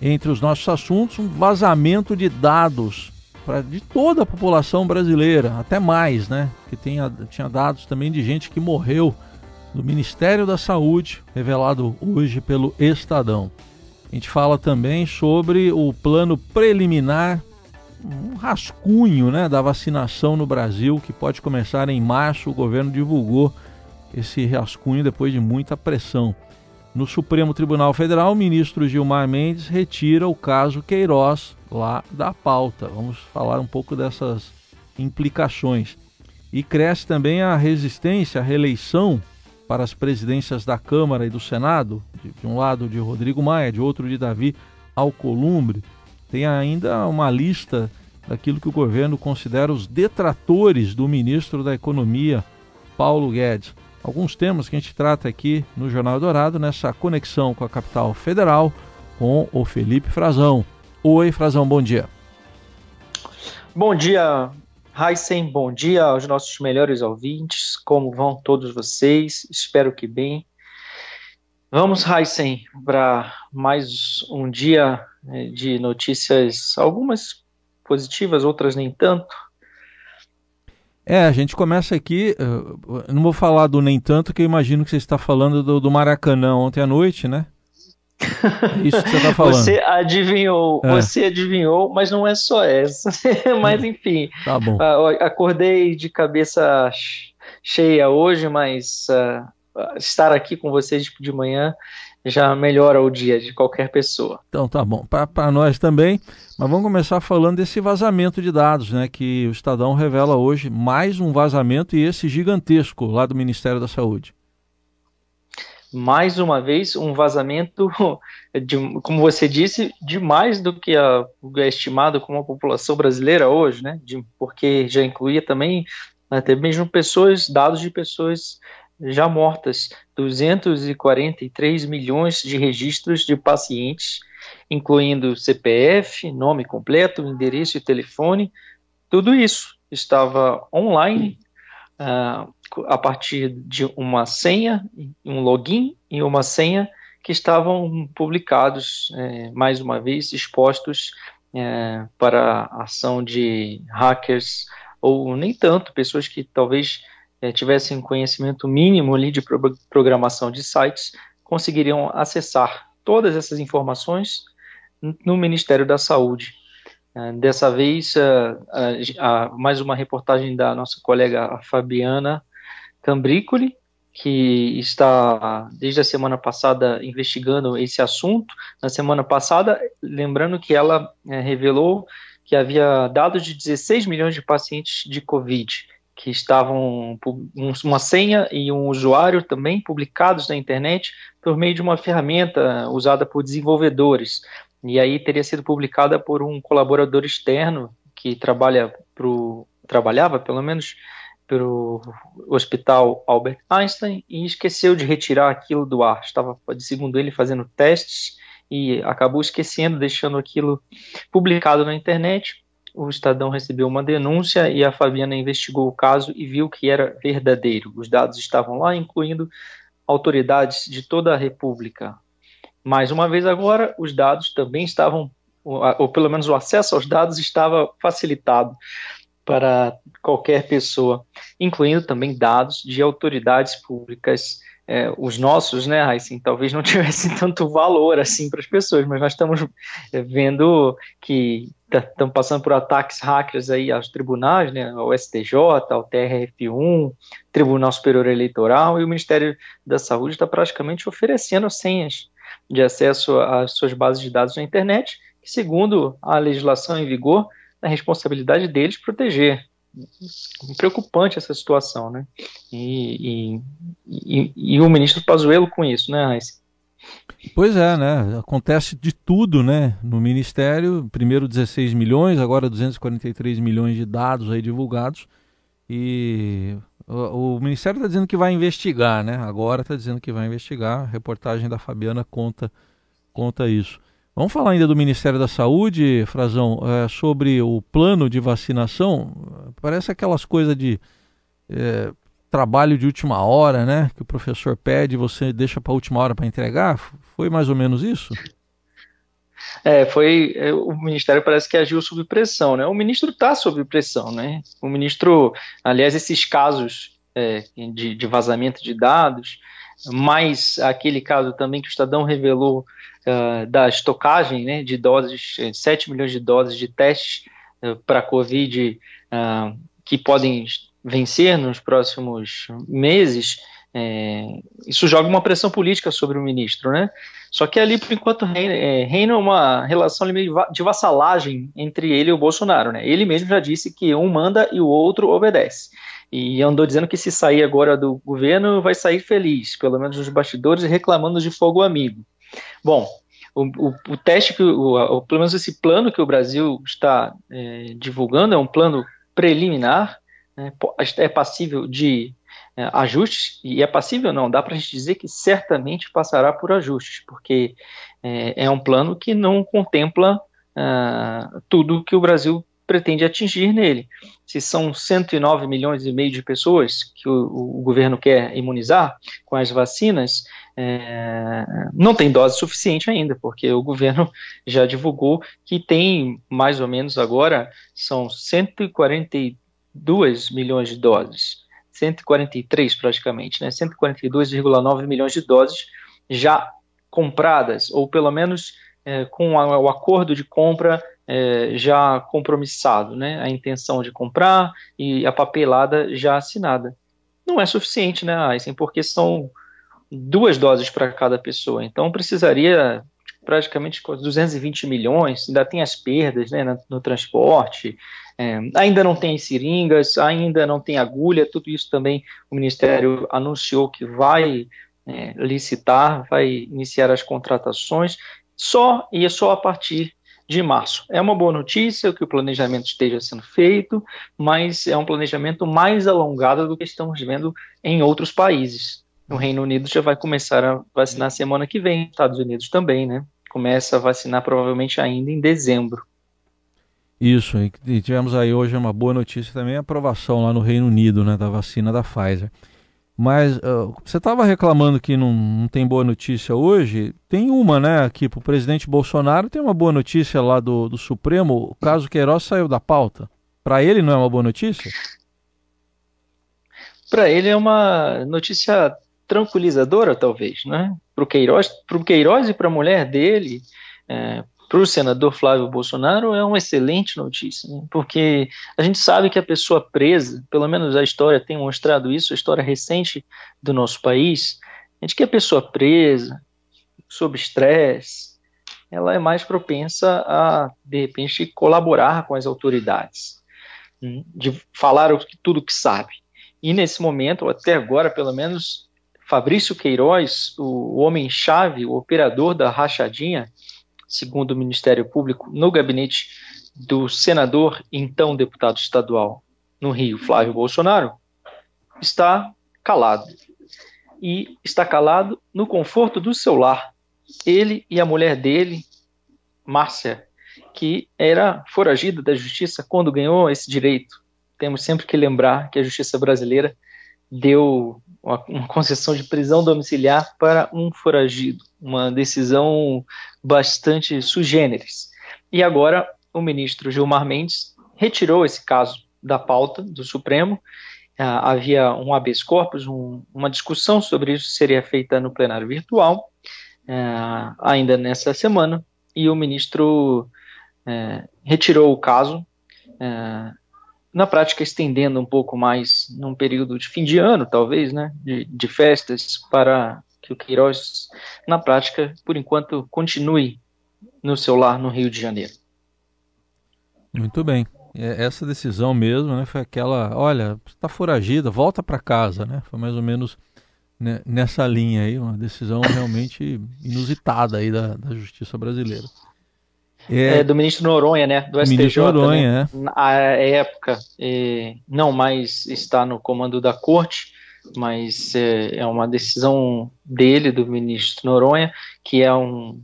entre os nossos assuntos, um vazamento de dados pra, de toda a população brasileira, até mais, né? Que tinha, tinha dados também de gente que morreu do Ministério da Saúde, revelado hoje pelo Estadão. A gente fala também sobre o plano preliminar, um rascunho né, da vacinação no Brasil, que pode começar em março. O governo divulgou esse rascunho depois de muita pressão. No Supremo Tribunal Federal, o ministro Gilmar Mendes retira o caso Queiroz lá da pauta. Vamos falar um pouco dessas implicações. E cresce também a resistência à reeleição para as presidências da Câmara e do Senado, de, um lado de Rodrigo Maia, de outro de Davi Alcolumbre. Tem ainda uma lista daquilo que o governo considera os detratores do ministro da Economia, Paulo Guedes. Alguns temas que a gente trata aqui no Jornal Dourado, nessa conexão com a capital federal, com o Felipe Frazão. Oi, Frazão, bom dia. Bom dia, Heisen, bom dia aos nossos melhores ouvintes. Como vão todos vocês? Espero que bem. Vamos, Heisen, para mais um dia né, de notícias, algumas positivas, outras nem tanto. É, a gente começa aqui. não vou falar do nem tanto, que eu imagino que você está falando do, do Maracanã ontem à noite, né? É isso que você está falando. Você adivinhou, é. você adivinhou, mas não é só essa. mas enfim, tá bom. acordei de cabeça cheia hoje, mas uh, estar aqui com vocês de manhã já melhora o dia de qualquer pessoa. Então tá bom, para nós também. Mas vamos começar falando desse vazamento de dados, né? Que o Estadão revela hoje mais um vazamento e esse gigantesco lá do Ministério da Saúde mais uma vez um vazamento, de, como você disse, de mais do que a, é estimado como a população brasileira hoje, né? De, porque já incluía também até mesmo pessoas, dados de pessoas já mortas, 243 milhões de registros de pacientes, incluindo CPF, nome completo, endereço e telefone, tudo isso estava online uh, a partir de uma senha, um login e uma senha que estavam publicados, é, mais uma vez, expostos é, para a ação de hackers, ou nem tanto, pessoas que talvez é, tivessem conhecimento mínimo ali de pro programação de sites, conseguiriam acessar todas essas informações no Ministério da Saúde. É, dessa vez, mais uma reportagem da nossa colega Fabiana Cambricoli, que está desde a semana passada investigando esse assunto. Na semana passada, lembrando que ela é, revelou que havia dados de 16 milhões de pacientes de Covid que estavam uma senha e um usuário também publicados na internet por meio de uma ferramenta usada por desenvolvedores. E aí teria sido publicada por um colaborador externo que trabalha pro, trabalhava, pelo menos, pelo Hospital Albert Einstein e esqueceu de retirar aquilo do ar. Estava, segundo ele, fazendo testes e acabou esquecendo, deixando aquilo publicado na internet. O Estadão recebeu uma denúncia e a Fabiana investigou o caso e viu que era verdadeiro. Os dados estavam lá, incluindo autoridades de toda a República. Mais uma vez agora, os dados também estavam, ou pelo menos o acesso aos dados estava facilitado para qualquer pessoa, incluindo também dados de autoridades públicas. É, os nossos, né, assim, talvez não tivessem tanto valor assim para as pessoas, mas nós estamos é, vendo que estão passando por ataques hackers aí aos tribunais, né, ao STJ, ao TRF1, Tribunal Superior Eleitoral, e o Ministério da Saúde está praticamente oferecendo senhas de acesso às suas bases de dados na internet, que, segundo a legislação em vigor, a responsabilidade deles proteger. Preocupante essa situação, né? E, e, e, e o ministro Pazuello com isso, né, Raíssa? Pois é, né? Acontece de tudo, né? No Ministério, primeiro 16 milhões, agora 243 milhões de dados aí divulgados. E o, o Ministério está dizendo que vai investigar, né? Agora está dizendo que vai investigar. A reportagem da Fabiana conta, conta isso. Vamos falar ainda do Ministério da Saúde, Frazão, é, sobre o plano de vacinação. Parece aquelas coisas de é, trabalho de última hora, né? Que o professor pede, você deixa para a última hora para entregar. Foi mais ou menos isso? É, foi é, o ministério parece que agiu sob pressão, né? O ministro está sob pressão, né? O ministro, aliás, esses casos é, de, de, vazamento de dados, mais aquele caso também que o Estadão revelou uh, da estocagem, né, de doses, 7 milhões de doses de testes uh, para Covid uh, que podem vencer nos próximos meses. É, isso joga uma pressão política sobre o ministro, né? Só que ali, por enquanto, reina, é, reina uma relação de vassalagem entre ele e o Bolsonaro, né? Ele mesmo já disse que um manda e o outro obedece. E andou dizendo que se sair agora do governo, vai sair feliz, pelo menos nos bastidores, reclamando de fogo amigo. Bom, o, o, o teste, que o, pelo menos esse plano que o Brasil está é, divulgando, é um plano preliminar, né, é passível de é, ajustes, e é passível não, dá para a gente dizer que certamente passará por ajustes, porque é, é um plano que não contempla uh, tudo que o Brasil pretende atingir nele. Se são 109 milhões e meio de pessoas que o, o governo quer imunizar com as vacinas, é, não tem dose suficiente ainda, porque o governo já divulgou que tem mais ou menos agora são 142 milhões de doses. 143 praticamente, né? 142,9 milhões de doses já compradas, ou pelo menos é, com a, o acordo de compra é, já compromissado, né? A intenção de comprar e a papelada já assinada. Não é suficiente, né, Aysen? Porque são duas doses para cada pessoa. Então precisaria praticamente 220 milhões, ainda tem as perdas né, no, no transporte, é, ainda não tem seringas, ainda não tem agulha, tudo isso também o Ministério anunciou que vai é, licitar, vai iniciar as contratações, só e é só a partir de março. É uma boa notícia que o planejamento esteja sendo feito, mas é um planejamento mais alongado do que estamos vendo em outros países. O Reino Unido já vai começar a vacinar semana que vem, Estados Unidos também, né? Começa a vacinar provavelmente ainda em dezembro. Isso, e tivemos aí hoje uma boa notícia também, a aprovação lá no Reino Unido, né, da vacina da Pfizer. Mas uh, você estava reclamando que não, não, tem boa notícia hoje. Tem uma, né? Aqui para o presidente Bolsonaro tem uma boa notícia lá do, do Supremo. O caso Queiroz saiu da pauta. Para ele não é uma boa notícia? Para ele é uma notícia tranquilizadora, talvez, né? Para o Queiroz, Queiroz e para a mulher dele, é, para o senador Flávio Bolsonaro é uma excelente notícia, né? porque a gente sabe que a pessoa presa, pelo menos a história tem mostrado isso, a história recente do nosso país, a gente que a pessoa presa, sob estresse, ela é mais propensa a, de repente, colaborar com as autoridades, hum, de falar tudo que sabe. E nesse momento, até agora, pelo menos, Fabrício Queiroz, o homem-chave, o operador da rachadinha, segundo o Ministério Público, no gabinete do senador, então deputado estadual no Rio, Flávio Bolsonaro, está calado. E está calado no conforto do seu lar. Ele e a mulher dele, Márcia, que era foragida da justiça quando ganhou esse direito. Temos sempre que lembrar que a justiça brasileira deu uma, concessão de prisão domiciliar para um foragido, uma decisão bastante sugêneres. E agora o ministro Gilmar Mendes retirou esse caso da pauta do Supremo. Ah, havia um habeas corpus, um, uma discussão sobre isso seria feita no plenário virtual, ah, ainda nessa semana, e o ministro eh, retirou o caso, eh, na prática estendendo um pouco mais num período de fim de ano, talvez, né, de, de festas, para que o Queiroz, na prática, por enquanto, continue no seu lar no Rio de Janeiro. Muito bem. É, essa decisão mesmo, né, foi aquela, olha, está foragida, volta para casa, né? Foi mais ou menos né, nessa linha aí, uma decisão realmente inusitada aí da, da justiça brasileira. É, é, do ministro Noronha, né? Do STJ. Ministro Noronha, né? é. Na época, é, não mais está no comando da corte, mas é, é, uma decisão dele, do ministro Noronha, que é um.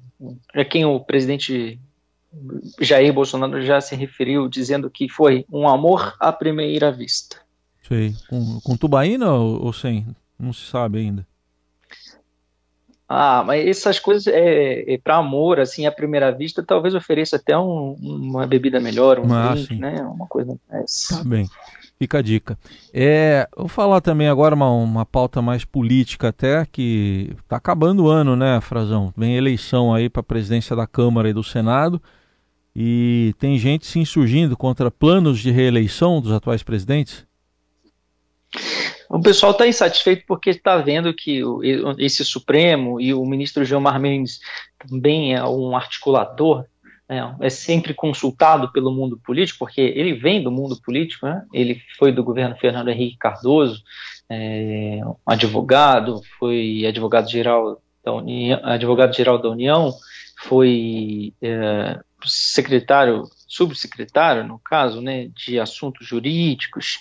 É quem o presidente Jair Bolsonaro já se referiu, dizendo que foi um amor à primeira vista. Sei. Com, com tubaína ou, ou sem? Não se sabe ainda. Ah, mas essas coisas é, é para amor, assim, à primeira vista, talvez ofereça até um, uma bebida melhor, um ah, drink, né? Uma coisa dessa. Tá bem. Fica a dica. É, vou falar também agora uma, uma pauta mais política até, que está acabando o ano, né, Frazão? Vem eleição aí para a presidência da Câmara e do Senado e tem gente se insurgindo contra planos de reeleição dos atuais presidentes? O pessoal está insatisfeito porque está vendo que esse Supremo e o ministro Gilmar Mendes também é um articulador, é sempre consultado pelo mundo político, porque ele vem do mundo político, né, ele foi do governo Fernando Henrique Cardoso, é, advogado, foi advogado-geral da União, advogado-geral da União, foi é, secretário, subsecretário, no caso, né, de assuntos jurídicos,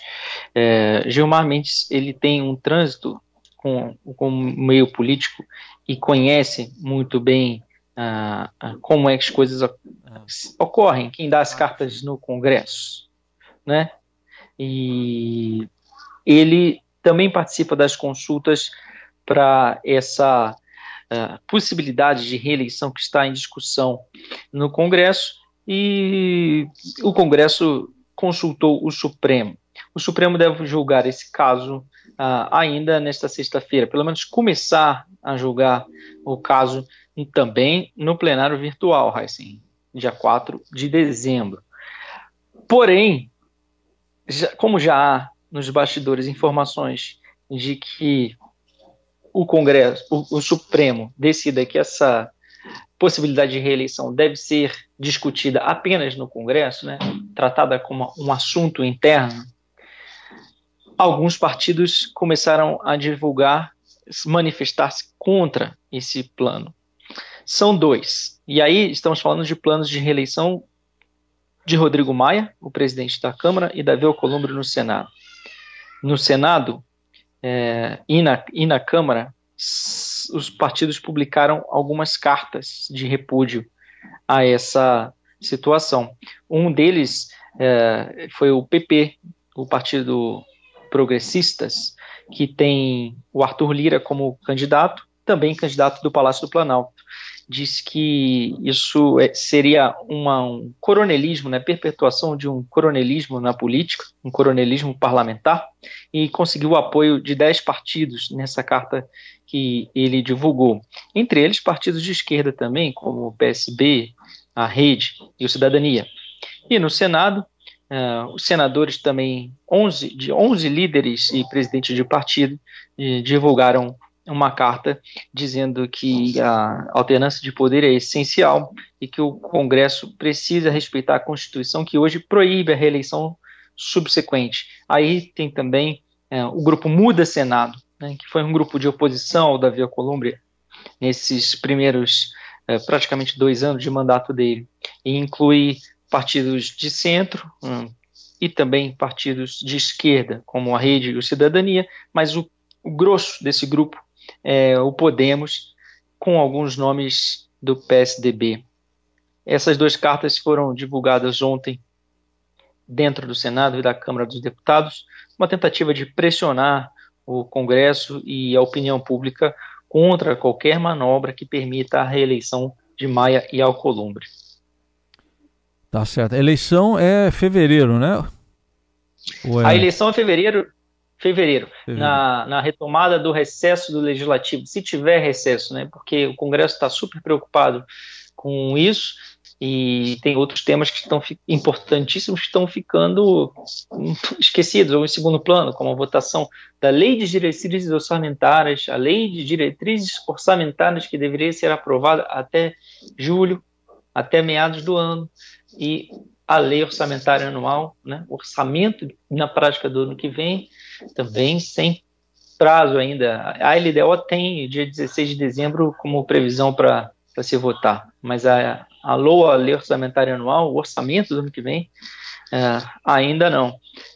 é, Gilmar Mendes ele tem um trânsito com, com o meio político e conhece muito bem ah, ah como é que as coisas ocorrem, quem dá as cartas no Congresso, né? E ele também participa das consultas para essa possibilidade de reeleição que está em discussão no Congresso e o Congresso consultou o Supremo. O Supremo deve julgar esse caso uh, ainda nesta sexta-feira, pelo menos começar a julgar o caso também no plenário virtual, Heisen, dia 4 de dezembro. Porém, já, como já há nos bastidores informações de que o Congresso, o, o Supremo decida que essa possibilidade de reeleição deve ser discutida apenas no Congresso, né, tratada como um assunto interno, alguns partidos começaram a divulgar, manifestar-se contra esse plano. São dois. E aí estamos falando de planos de reeleição de Rodrigo Maia, o presidente da Câmara, e Davi Alcolumbre no Senado. No Senado, é, e, na, e na Câmara, os partidos publicaram algumas cartas de repúdio a essa situação. Um deles é, foi o PP, o Partido Progressistas, que tem o Arthur Lira como candidato, também candidato do Palácio do Planalto diz que isso é, seria uma, um coronelismo, né, perpetuação de um coronelismo na política, um coronelismo parlamentar, e conseguiu o apoio de dez partidos nessa carta que ele divulgou. Entre eles, partidos de esquerda também, como o PSB, a Rede e o Cidadania. E no Senado, uh, os senadores também, 11, de 11 líderes e presidentes de partido, uh, divulgaram uma carta dizendo que a alternância de poder é essencial e que o Congresso precisa respeitar a Constituição, que hoje proíbe a reeleição subsequente. Aí tem também é, o grupo Muda Senado, né, que foi um grupo de oposição ao Davi Alcolumbre nesses primeiros é, praticamente dois anos de mandato dele, e inclui partidos de centro hum, e também partidos de esquerda, como a Rede e o Cidadania, mas o, o grosso desse grupo é, o Podemos, com alguns nomes do PSDB. Essas duas cartas foram divulgadas ontem dentro do Senado e da Câmara dos Deputados, uma tentativa de pressionar o Congresso e a opinião pública contra qualquer manobra que permita a reeleição de Maia e Alcolumbre. Tá certo. A eleição é fevereiro, né? É... A eleição é fevereiro fevereiro, uhum. na, na, retomada do recesso do legislativo, se tiver recesso, né? Porque o Congresso está super preocupado com isso e tem outros temas que estão importantíssimos que estão ficando esquecidos ou em segundo plano, como a votação da Lei de Diretrizes Orçamentárias, a Lei de Diretrizes Orçamentárias que deveria ser aprovada até julho, até meados do ano, e a Lei Orçamentária Anual, né? orçamento na prática do ano que vem, também sem prazo ainda. A LDO tem dia 16 de dezembro como previsão para se votar, mas a, a LOA, a Lei Orçamentária Anual, o orçamento do ano que vem, é, ainda não.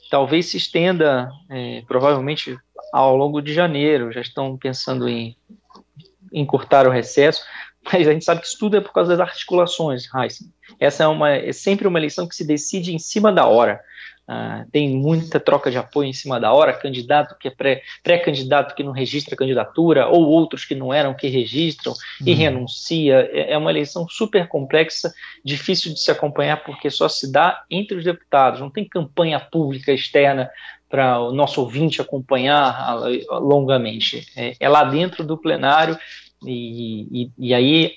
Talvez se estenda, é, provavelmente, ao longo de janeiro, já estão pensando em encurtar o recesso. Mas a gente sabe que isso tudo é por causa das articulações, Heisen. Essa é, uma, é sempre uma eleição que se decide em cima da hora. Uh, tem muita troca de apoio em cima da hora, candidato que é pré-candidato que não registra candidatura, ou outros que não eram que registram e uhum. renuncia. É, é uma eleição super complexa, difícil de se acompanhar, porque só se dá entre os deputados, não tem campanha pública externa para o nosso ouvinte acompanhar longamente. É, é lá dentro do plenário, e, e, e aí,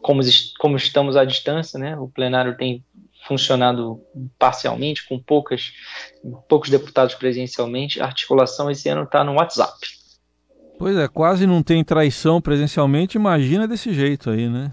como, como estamos à distância, né, o plenário tem funcionado parcialmente, com poucas, poucos deputados presencialmente. A articulação esse ano está no WhatsApp. Pois é, quase não tem traição presencialmente, imagina desse jeito aí, né?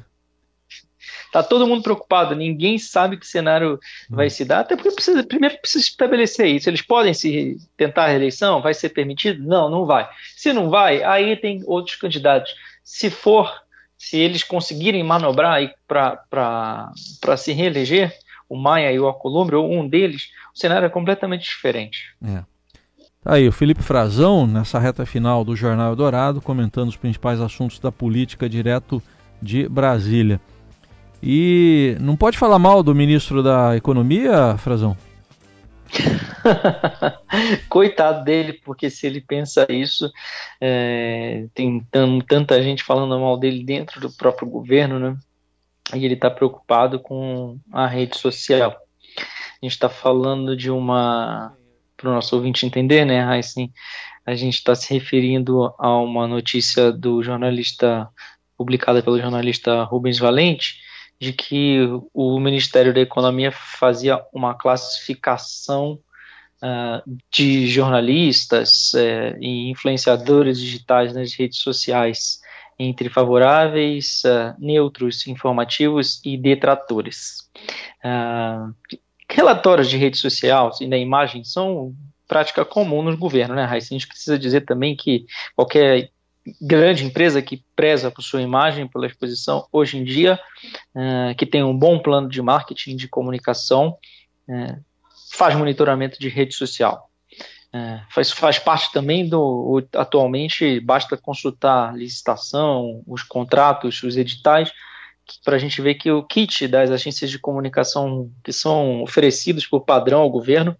Tá todo mundo preocupado, ninguém sabe que cenário vai hum. se dar, até porque precisa, primeiro precisa estabelecer isso. Eles podem se tentar a reeleição? Vai ser permitido? Não, não vai. Se não vai, aí tem outros candidatos. Se for, se eles conseguirem manobrar para se reeleger, o Maia e o Alcolumbre, ou um deles, o cenário é completamente diferente. É. Tá aí, o Felipe Frazão, nessa reta final do Jornal Dourado, comentando os principais assuntos da política direto de Brasília. E não pode falar mal do ministro da Economia, Frazão? Coitado dele, porque se ele pensa isso, é, tem tanta gente falando mal dele dentro do próprio governo, né? e ele está preocupado com a rede social. A gente está falando de uma, para o nosso ouvinte entender, né, Heisen, a gente está se referindo a uma notícia do jornalista, publicada pelo jornalista Rubens Valente, de que o Ministério da Economia fazia uma classificação uh, de jornalistas uh, e influenciadores digitais nas redes sociais entre favoráveis, uh, neutros, informativos e detratores. Uh, relatórios de rede social e da imagem são prática comum nos governos, né, Raíssa? A gente precisa dizer também que qualquer grande empresa que preza por sua imagem, pela exposição, hoje em dia, uh, que tem um bom plano de marketing, de comunicação, uh, faz monitoramento de rede social. É, faz, faz parte também do. Atualmente, basta consultar licitação, os contratos, os editais, para a gente ver que o kit das agências de comunicação que são oferecidos por padrão ao governo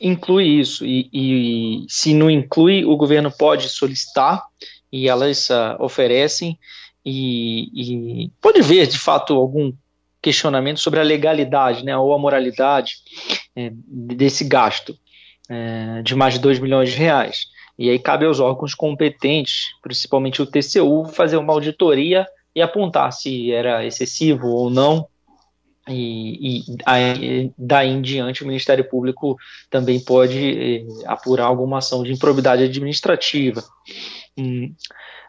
inclui isso. E, e se não inclui, o governo pode solicitar e elas uh, oferecem. E, e, pode ver, de fato, algum questionamento sobre a legalidade né, ou a moralidade é, desse gasto é, de mais de 2 milhões de reais. E aí cabe aos órgãos competentes, principalmente o TCU, fazer uma auditoria e apontar se era excessivo ou não. E, e aí, daí em diante o Ministério Público também pode eh, apurar alguma ação de improbidade administrativa. Hum.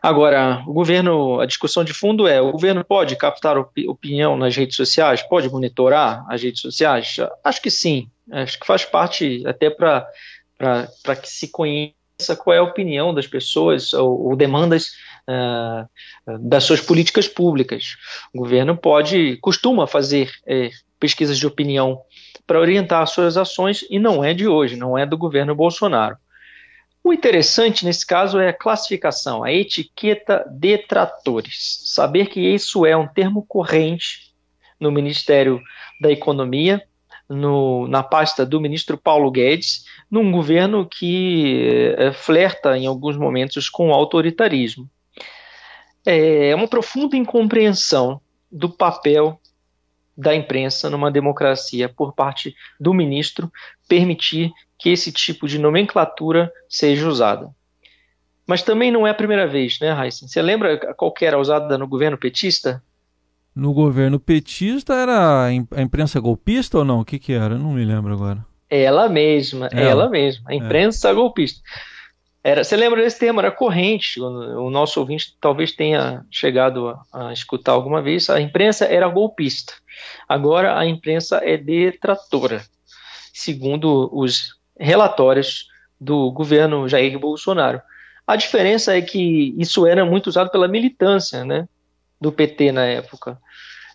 Agora, o governo, a discussão de fundo é: o governo pode captar opinião nas redes sociais? Pode monitorar as redes sociais? Acho que sim. Acho que faz parte até para que se conheça qual é a opinião das pessoas ou, ou demandas uh, das suas políticas públicas. O governo pode, costuma fazer é, pesquisas de opinião para orientar as suas ações e não é de hoje, não é do governo Bolsonaro. O interessante nesse caso é a classificação, a etiqueta detratores. Saber que isso é um termo corrente no Ministério da Economia no, na pasta do ministro Paulo Guedes, num governo que é, flerta em alguns momentos com o autoritarismo. É uma profunda incompreensão do papel da imprensa numa democracia por parte do ministro permitir que esse tipo de nomenclatura seja usada. Mas também não é a primeira vez, né, Heisen? Você lembra qual que era usada no governo petista? no governo petista era a imprensa golpista ou não? O que, que era? Eu não me lembro agora. Ela mesma, ela, ela mesma, a é. imprensa é. golpista. Era, você lembra desse termo? Era corrente. O, o nosso ouvinte talvez tenha chegado a, a, escutar alguma vez. A imprensa era golpista. Agora a imprensa é detratora, segundo os relatórios do governo Jair Bolsonaro. A diferença é que isso era muito usado pela militância, né? do PT na época.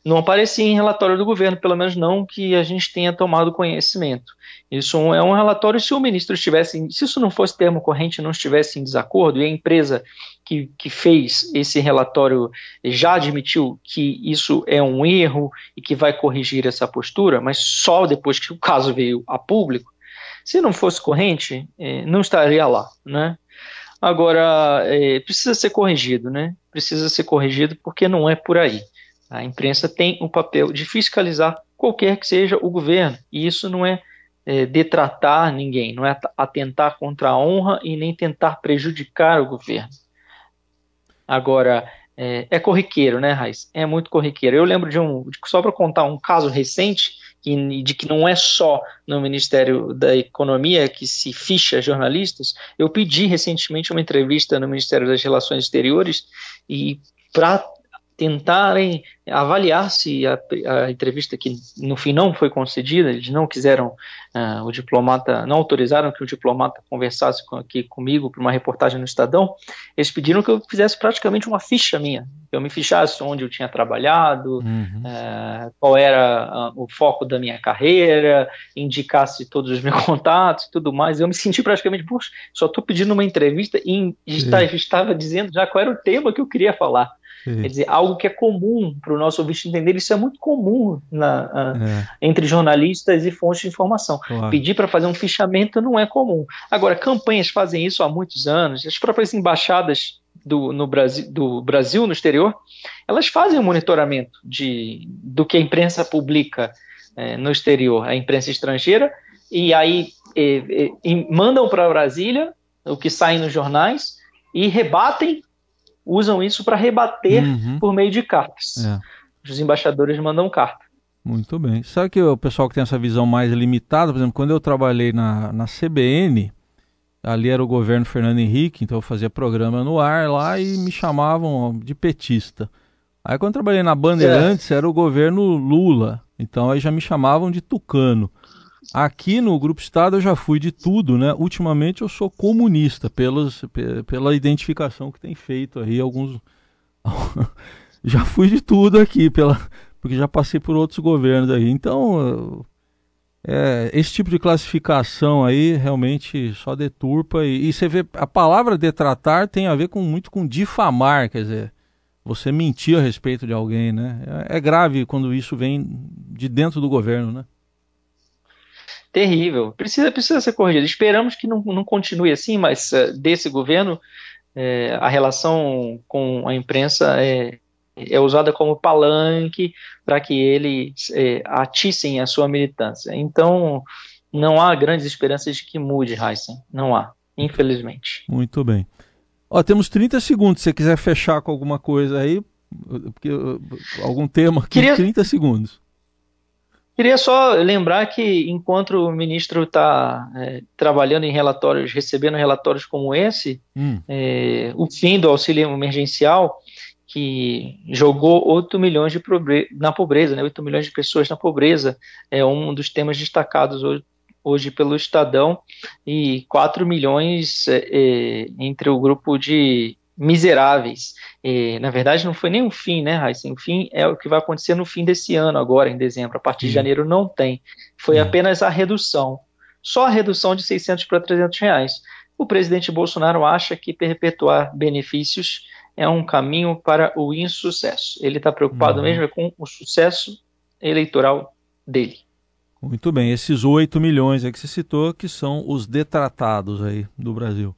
não aparecia em relatório do governo, pelo menos não que a gente tenha tomado conhecimento. Isso é um relatório se o ministro estivesse, se isso não fosse termo corrente, não estivesse em desacordo e a empresa que, que fez esse relatório já admitiu que isso é um erro e que vai corrigir essa postura, mas só depois que o caso veio a público, se não fosse corrente, eh, não estaria lá, né? Agora, é, precisa ser corrigido, né? Precisa ser corrigido porque não é por aí. A imprensa tem o papel de fiscalizar qualquer que seja o governo, e isso não é, é detratar ninguém, não é atentar contra a honra e nem tentar prejudicar o governo. Agora, é, é corriqueiro, né, Raiz? É muito corriqueiro. Eu lembro de um, só para contar um caso recente, que, de que não é só no Ministério da Economia que se ficha jornalistas. Eu pedi recentemente uma entrevista no Ministério das Relações Exteriores e para tentarem avaliar se a, a, entrevista que no fim não foi concedida, eles não quiseram, uh, o diplomata, não autorizaram que o diplomata conversasse com, aqui comigo para uma reportagem no Estadão, eles pediram que eu fizesse praticamente uma ficha minha, que eu me fichasse onde eu tinha trabalhado, uhum. uh, qual era uh, o foco da minha carreira, indicasse todos os meus contatos e tudo mais, eu me senti praticamente, puxa, só estou pedindo uma entrevista e está, estava dizendo já qual era o tema que eu queria falar. Quer dizer, algo que é comum para o nosso ouvinte entender, isso é muito comum na, é. entre jornalistas e fontes de informação. Claro. Pedir para fazer um fichamento não é comum. Agora, campanhas fazem isso há muitos anos, as próprias embaixadas do, no Brasil, do Brasil no exterior, elas fazem um monitoramento de, do que a imprensa publica é, no exterior, a imprensa estrangeira, e aí é, mandam para Brasília o que sai nos jornais e rebatem usam isso para rebater uhum. por meio de cartas. É. Os embaixadores mandam carta. Muito bem. Sabe que o pessoal que tem essa visão mais limitada, por exemplo, quando eu trabalhei na, na CBN, ali era o governo Fernando Henrique, então eu fazia programa no ar lá e me chamavam de petista. Aí quando eu trabalhei na Bandeirantes é. era o governo Lula, então aí já me chamavam de tucano. Aqui no Grupo Estado eu já fui de tudo, né? Ultimamente eu sou comunista pelos, pela identificação que tem feito aí alguns. já fui de tudo aqui, pela, porque já passei por outros governos aí. Então, é, esse tipo de classificação aí realmente só deturpa. E, e você vê, a palavra detratar tem a ver com muito com difamar, quer dizer, você mentir a respeito de alguém, né? É, é grave quando isso vem de dentro do governo, né? Terrível. Precisa, precisa ser corrigido. Esperamos que não, não continue assim, mas uh, desse governo é, a relação com a imprensa é, é usada como palanque para que eles é, atissem a sua militância. Então, não há grandes esperanças de que mude, Heisen. Não há, infelizmente. Muito bem. Ó, temos 30 segundos. Se você quiser fechar com alguma coisa aí, porque, algum tema aqui, Queria... 30 segundos. Queria só lembrar que enquanto o ministro está é, trabalhando em relatórios, recebendo relatórios como esse, hum. é, o fim do auxílio emergencial, que jogou 8 milhões de pobre na pobreza, né, 8 milhões de pessoas na pobreza, é um dos temas destacados hoje, hoje pelo Estadão, e 4 milhões é, é, entre o grupo de miseráveis. E, na verdade, não foi nem o fim, né, Raíssa? O fim é o que vai acontecer no fim desse ano, agora, em dezembro. A partir de janeiro não tem. Foi apenas a redução. Só a redução de 600 para 300 reais. O presidente Bolsonaro acha que perpetuar benefícios é um caminho para o insucesso. Ele está preocupado uhum. mesmo com o sucesso eleitoral dele. Muito bem, esses 8 milhões aí que você citou, que são os detratados aí do Brasil.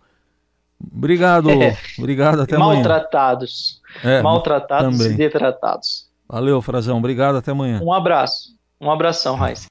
Obrigado, é. obrigado, até Maltratados. amanhã. É, Maltratados também. e detratados. Valeu, Frazão, obrigado, até amanhã. Um abraço, um abração, Raíssa.